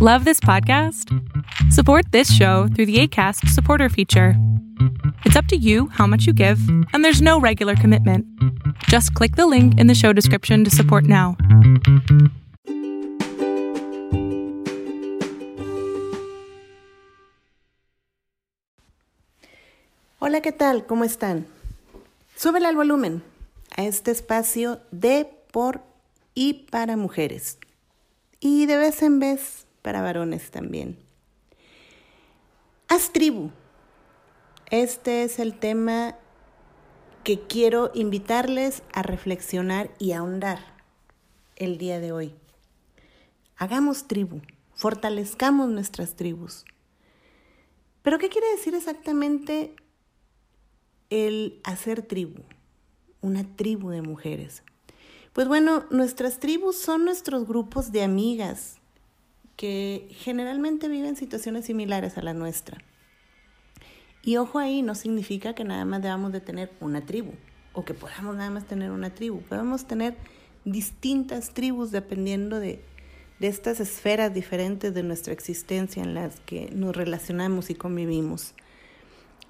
Love this podcast? Support this show through the ACAST supporter feature. It's up to you how much you give, and there's no regular commitment. Just click the link in the show description to support now. Hola, ¿qué tal? ¿Cómo están? Súbele al volumen a este espacio de, por y para mujeres. Y de vez en vez para varones también. Haz tribu. Este es el tema que quiero invitarles a reflexionar y ahondar el día de hoy. Hagamos tribu, fortalezcamos nuestras tribus. Pero ¿qué quiere decir exactamente el hacer tribu? Una tribu de mujeres. Pues bueno, nuestras tribus son nuestros grupos de amigas que generalmente viven situaciones similares a la nuestra. Y ojo ahí, no significa que nada más debamos de tener una tribu o que podamos nada más tener una tribu. Podemos tener distintas tribus dependiendo de, de estas esferas diferentes de nuestra existencia en las que nos relacionamos y convivimos.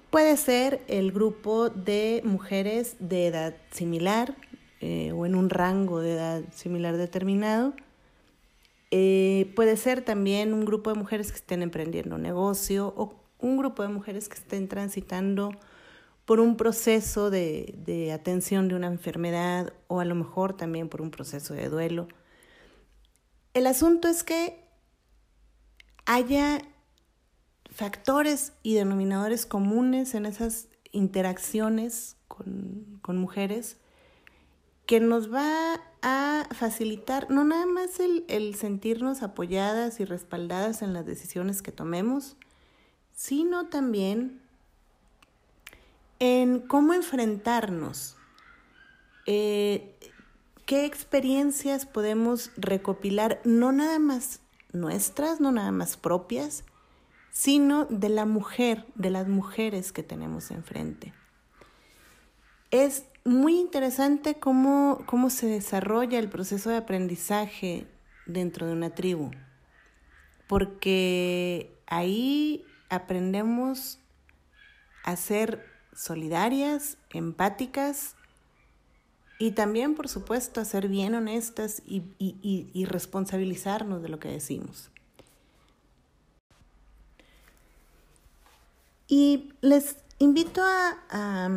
Puede ser el grupo de mujeres de edad similar eh, o en un rango de edad similar determinado. Eh, puede ser también un grupo de mujeres que estén emprendiendo un negocio o un grupo de mujeres que estén transitando por un proceso de, de atención de una enfermedad o a lo mejor también por un proceso de duelo. El asunto es que haya factores y denominadores comunes en esas interacciones con, con mujeres que nos va a facilitar no nada más el, sentirnos apoyadas y respaldadas en las decisiones que tomemos, sino también en cómo enfrentarnos, eh, qué experiencias podemos recopilar, no nada más nuestras, no nada más propias, sino de la mujer, de las mujeres que tenemos enfrente. Es muy interesante cómo, cómo se desarrolla el proceso de aprendizaje dentro de una tribu, porque ahí aprendemos a ser solidarias, empáticas y también, por supuesto, a ser bien honestas y, y, y responsabilizarnos de lo que decimos. Y les invito a, a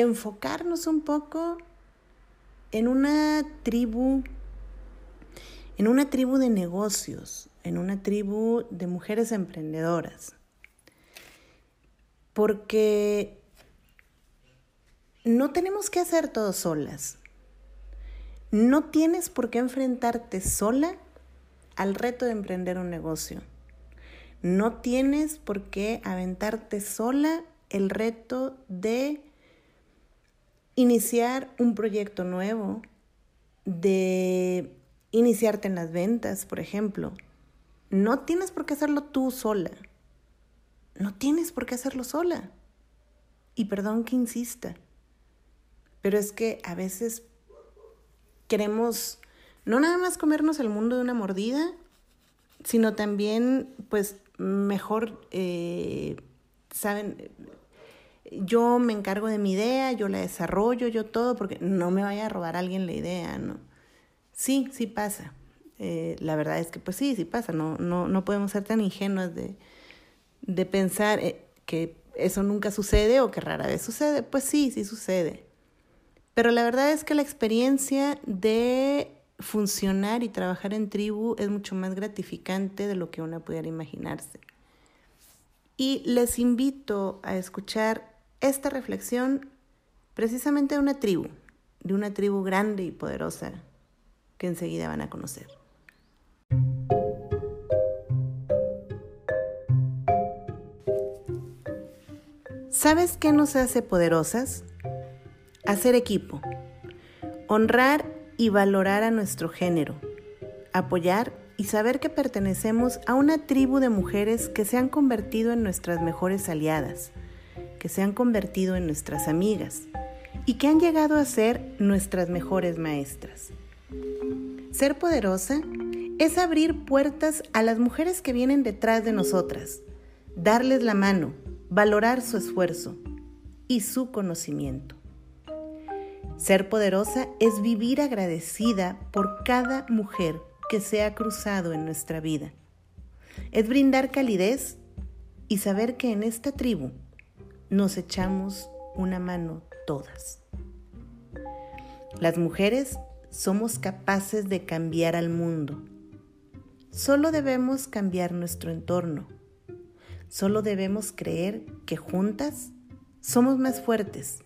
enfocarnos un poco en una tribu, en una tribu de negocios, en una tribu de mujeres emprendedoras. Porque no tenemos que hacer todo solas. No tienes por qué enfrentarte sola al reto de emprender un negocio. No tienes por qué aventarte sola el reto de iniciar un proyecto nuevo, de iniciarte en las ventas, por ejemplo. No tienes por qué hacerlo tú sola. No tienes por qué hacerlo sola. Y perdón que insista, pero es que a veces queremos no nada más comernos el mundo de una mordida, sino también, pues, mejor, eh, ¿saben? Yo me encargo de mi idea, yo la desarrollo, yo todo, porque no me vaya a robar alguien la idea, ¿no? Sí, sí pasa. Eh, la verdad es que pues sí, sí pasa, no, no, no podemos ser tan ingenuos de, de pensar eh, que eso nunca sucede o que rara vez sucede. Pues sí, sí sucede. Pero la verdad es que la experiencia de funcionar y trabajar en tribu es mucho más gratificante de lo que uno pudiera imaginarse. Y les invito a escuchar esta reflexión precisamente de una tribu, de una tribu grande y poderosa que enseguida van a conocer. ¿Sabes qué nos hace poderosas? Hacer equipo, honrar y valorar a nuestro género, apoyar y saber que pertenecemos a una tribu de mujeres que se han convertido en nuestras mejores aliadas que se han convertido en nuestras amigas y que han llegado a ser nuestras mejores maestras. Ser poderosa es abrir puertas a las mujeres que vienen detrás de nosotras, darles la mano, valorar su esfuerzo y su conocimiento. Ser poderosa es vivir agradecida por cada mujer que se ha cruzado en nuestra vida. Es brindar calidez y saber que en esta tribu nos echamos una mano todas. Las mujeres somos capaces de cambiar al mundo. Solo debemos cambiar nuestro entorno. Solo debemos creer que juntas somos más fuertes.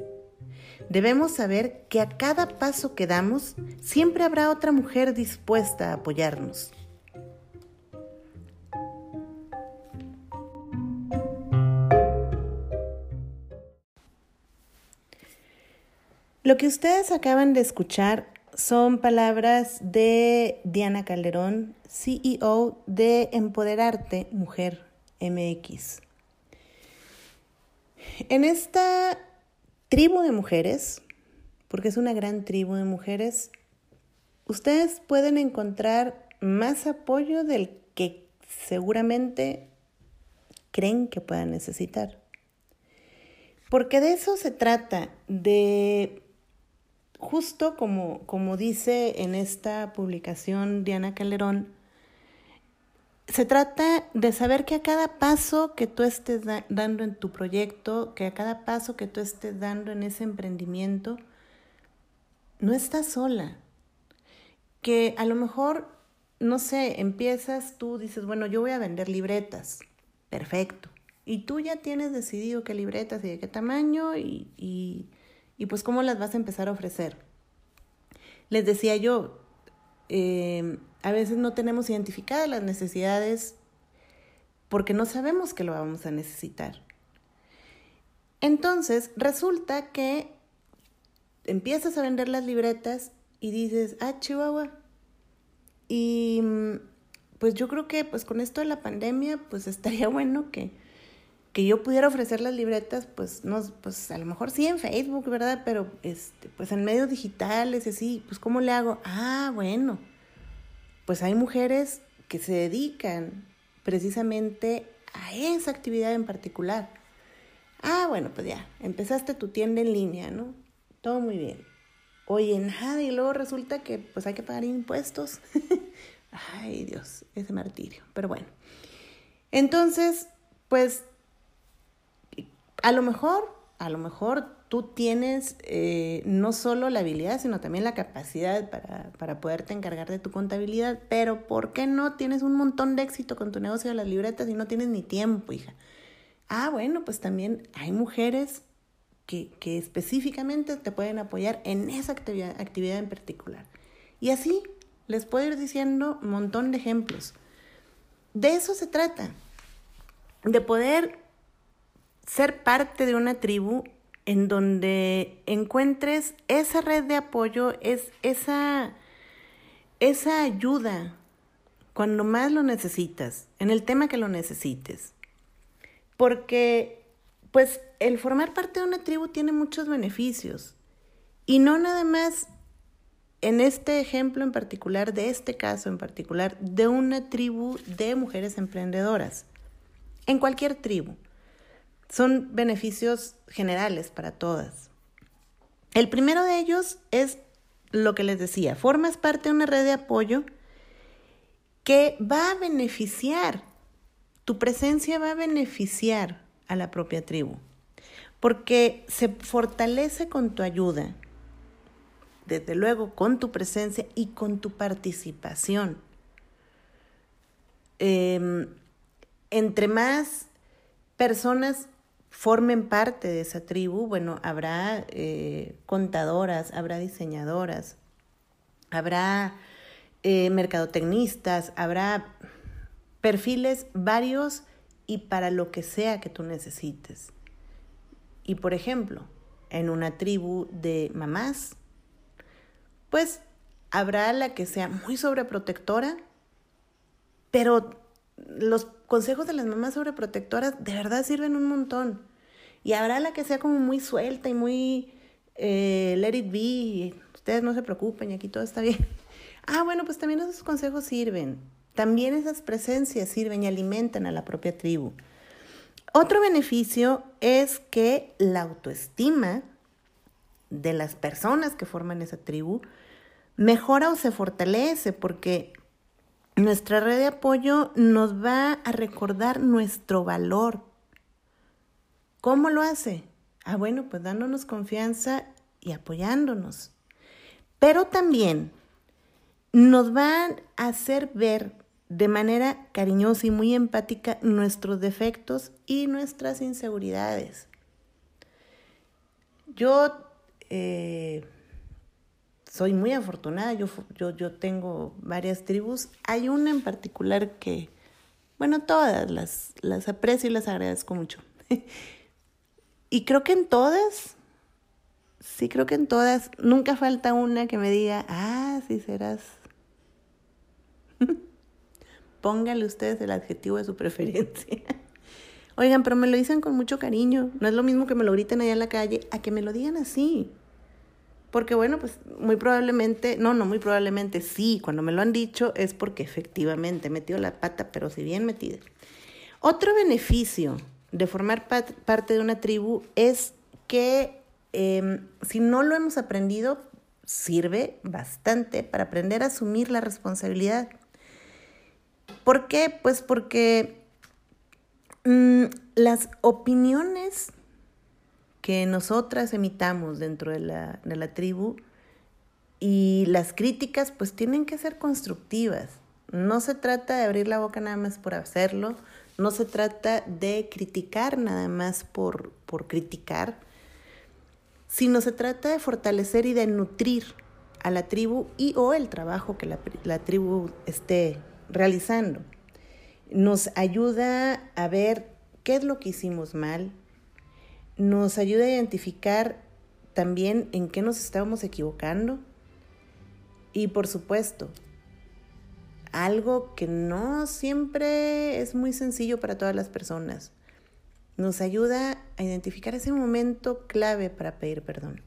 Debemos saber que a cada paso que damos siempre habrá otra mujer dispuesta a apoyarnos. Lo que ustedes acaban de escuchar son palabras de Diana Calderón, CEO de Empoderarte Mujer MX. En esta tribu de mujeres, porque es una gran tribu de mujeres, ustedes pueden encontrar más apoyo del que seguramente creen que puedan necesitar. Porque de eso se trata, de justo como, como dice en esta publicación Diana Calderón, se trata de saber que a cada paso que tú estés dando en tu proyecto, que a cada paso que tú estés dando en ese emprendimiento, no estás sola. Que a lo mejor, no sé, empiezas tú, dices, bueno, yo voy a vender libretas. Perfecto. Y tú ya tienes decidido qué libretas y de qué tamaño y pues cómo las vas a empezar a ofrecer. Les decía yo, em, a veces no tenemos identificadas las necesidades porque no sabemos que lo vamos a necesitar. Entonces, resulta que empiezas a vender las libretas y dices, ah, Chihuahua. Y mm, pues yo creo que pues con esto de la pandemia, pues estaría bueno que que yo pudiera ofrecer las libretas, pues no, pues a lo mejor sí en Facebook, ¿verdad? Pero este, pues en medios digitales así, pues ¿cómo le hago? Ah, bueno, pues hay mujeres que se dedican precisamente a esa actividad en particular. Ah, bueno, pues ya, empezaste tu tienda en línea, ¿no? Todo muy bien. Oye, nada, y luego resulta que pues hay que pagar impuestos. Ay, Dios, ese martirio. Pero bueno. Entonces, pues a lo mejor, a lo mejor tú tienes eh, no solo la habilidad, sino también la capacidad para, para, poderte encargar de tu contabilidad, pero ¿por qué no tienes un montón de éxito con tu negocio de las libretas y no tienes ni tiempo, hija? Ah, bueno, pues también hay mujeres que, que específicamente te pueden apoyar en esa actividad, actividad en particular. Y así les puedo ir diciendo montón de ejemplos. De eso se trata, de poder ser parte de una tribu en donde encuentres esa red de apoyo, es esa, esa ayuda cuando más lo necesitas, en el tema que lo necesites. Porque, pues, el formar parte de una tribu tiene muchos beneficios. Y no nada más en este ejemplo en particular, de este caso en particular, de una tribu de mujeres emprendedoras. En cualquier tribu. Son beneficios generales para todas. El primero de ellos es lo que les decía, formas parte de una red de apoyo que va a beneficiar, tu presencia va a beneficiar a la propia tribu, porque se fortalece con tu ayuda, desde luego con tu presencia y con tu participación. Em, entre más personas formen parte de esa tribu, bueno, habrá eh, contadoras, habrá diseñadoras, habrá eh, mercadotecnistas, habrá perfiles varios y para lo que sea que tú necesites. Y por ejemplo, en una tribu de mamás, pues habrá la que sea muy sobreprotectora, pero los consejos de las mamás sobreprotectoras de verdad sirven un montón. Y habrá la que sea como muy suelta y muy eh, let it be, ustedes no se preocupen aquí todo está bien. Ah, bueno, pues también esos consejos sirven. También esas presencias sirven y alimentan a la propia tribu. Otro beneficio es que la autoestima de las personas que forman esa tribu mejora o se fortalece porque nuestra red de apoyo nos va a recordar nuestro valor. ¿Cómo lo hace? Ah, bueno, pues dándonos confianza y apoyándonos. Pero también nos van a hacer ver de manera cariñosa y muy empática nuestros defectos y nuestras inseguridades. Yo eh, soy muy afortunada, yo, yo, yo tengo varias tribus. Hay una en particular que, bueno, todas las, las aprecio y las agradezco mucho. y creo que en todas, sí creo que en todas, nunca falta una que me diga, ah, sí serás. Póngale ustedes el adjetivo de su preferencia. Oigan, pero me lo dicen con mucho cariño. No es lo mismo que me lo griten allá en la calle a que me lo digan así. Porque bueno, pues muy probablemente, no, no, muy probablemente sí, cuando me lo han dicho es porque efectivamente he metido la pata, pero si bien metida. Otro beneficio de formar parte de una tribu es que em, si no lo hemos aprendido, sirve bastante para aprender a asumir la responsabilidad. ¿Por qué? Pues porque mm, las opiniones que nosotras emitamos dentro de la, de la tribu y las críticas pues tienen que ser constructivas. No se trata de abrir la boca nada más por hacerlo, no se trata de criticar nada más por, por criticar, sino se trata de fortalecer y de nutrir a la tribu y o el trabajo que la, la tribu esté realizando. Nos ayuda a ver qué es lo que hicimos mal, nos ayuda a identificar también en qué nos estábamos equivocando y por supuesto, algo que no siempre es muy sencillo para todas las personas. Nos ayuda a identificar ese momento clave para pedir perdón.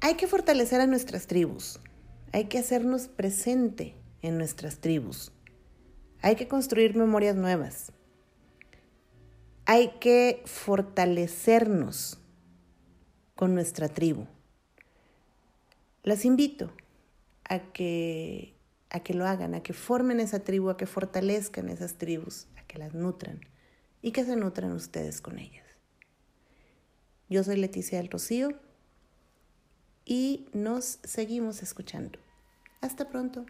Hay que fortalecer a nuestras tribus, hay que hacernos presente en nuestras tribus, hay que construir memorias nuevas, hay que fortalecernos con nuestra tribu. Las invito a que, a que lo hagan, a que formen esa tribu, a que fortalezcan esas tribus, a que las nutran y que se nutran ustedes con ellas. Yo soy Leticia del Rocío y nos seguimos escuchando. Hasta pronto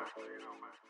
más.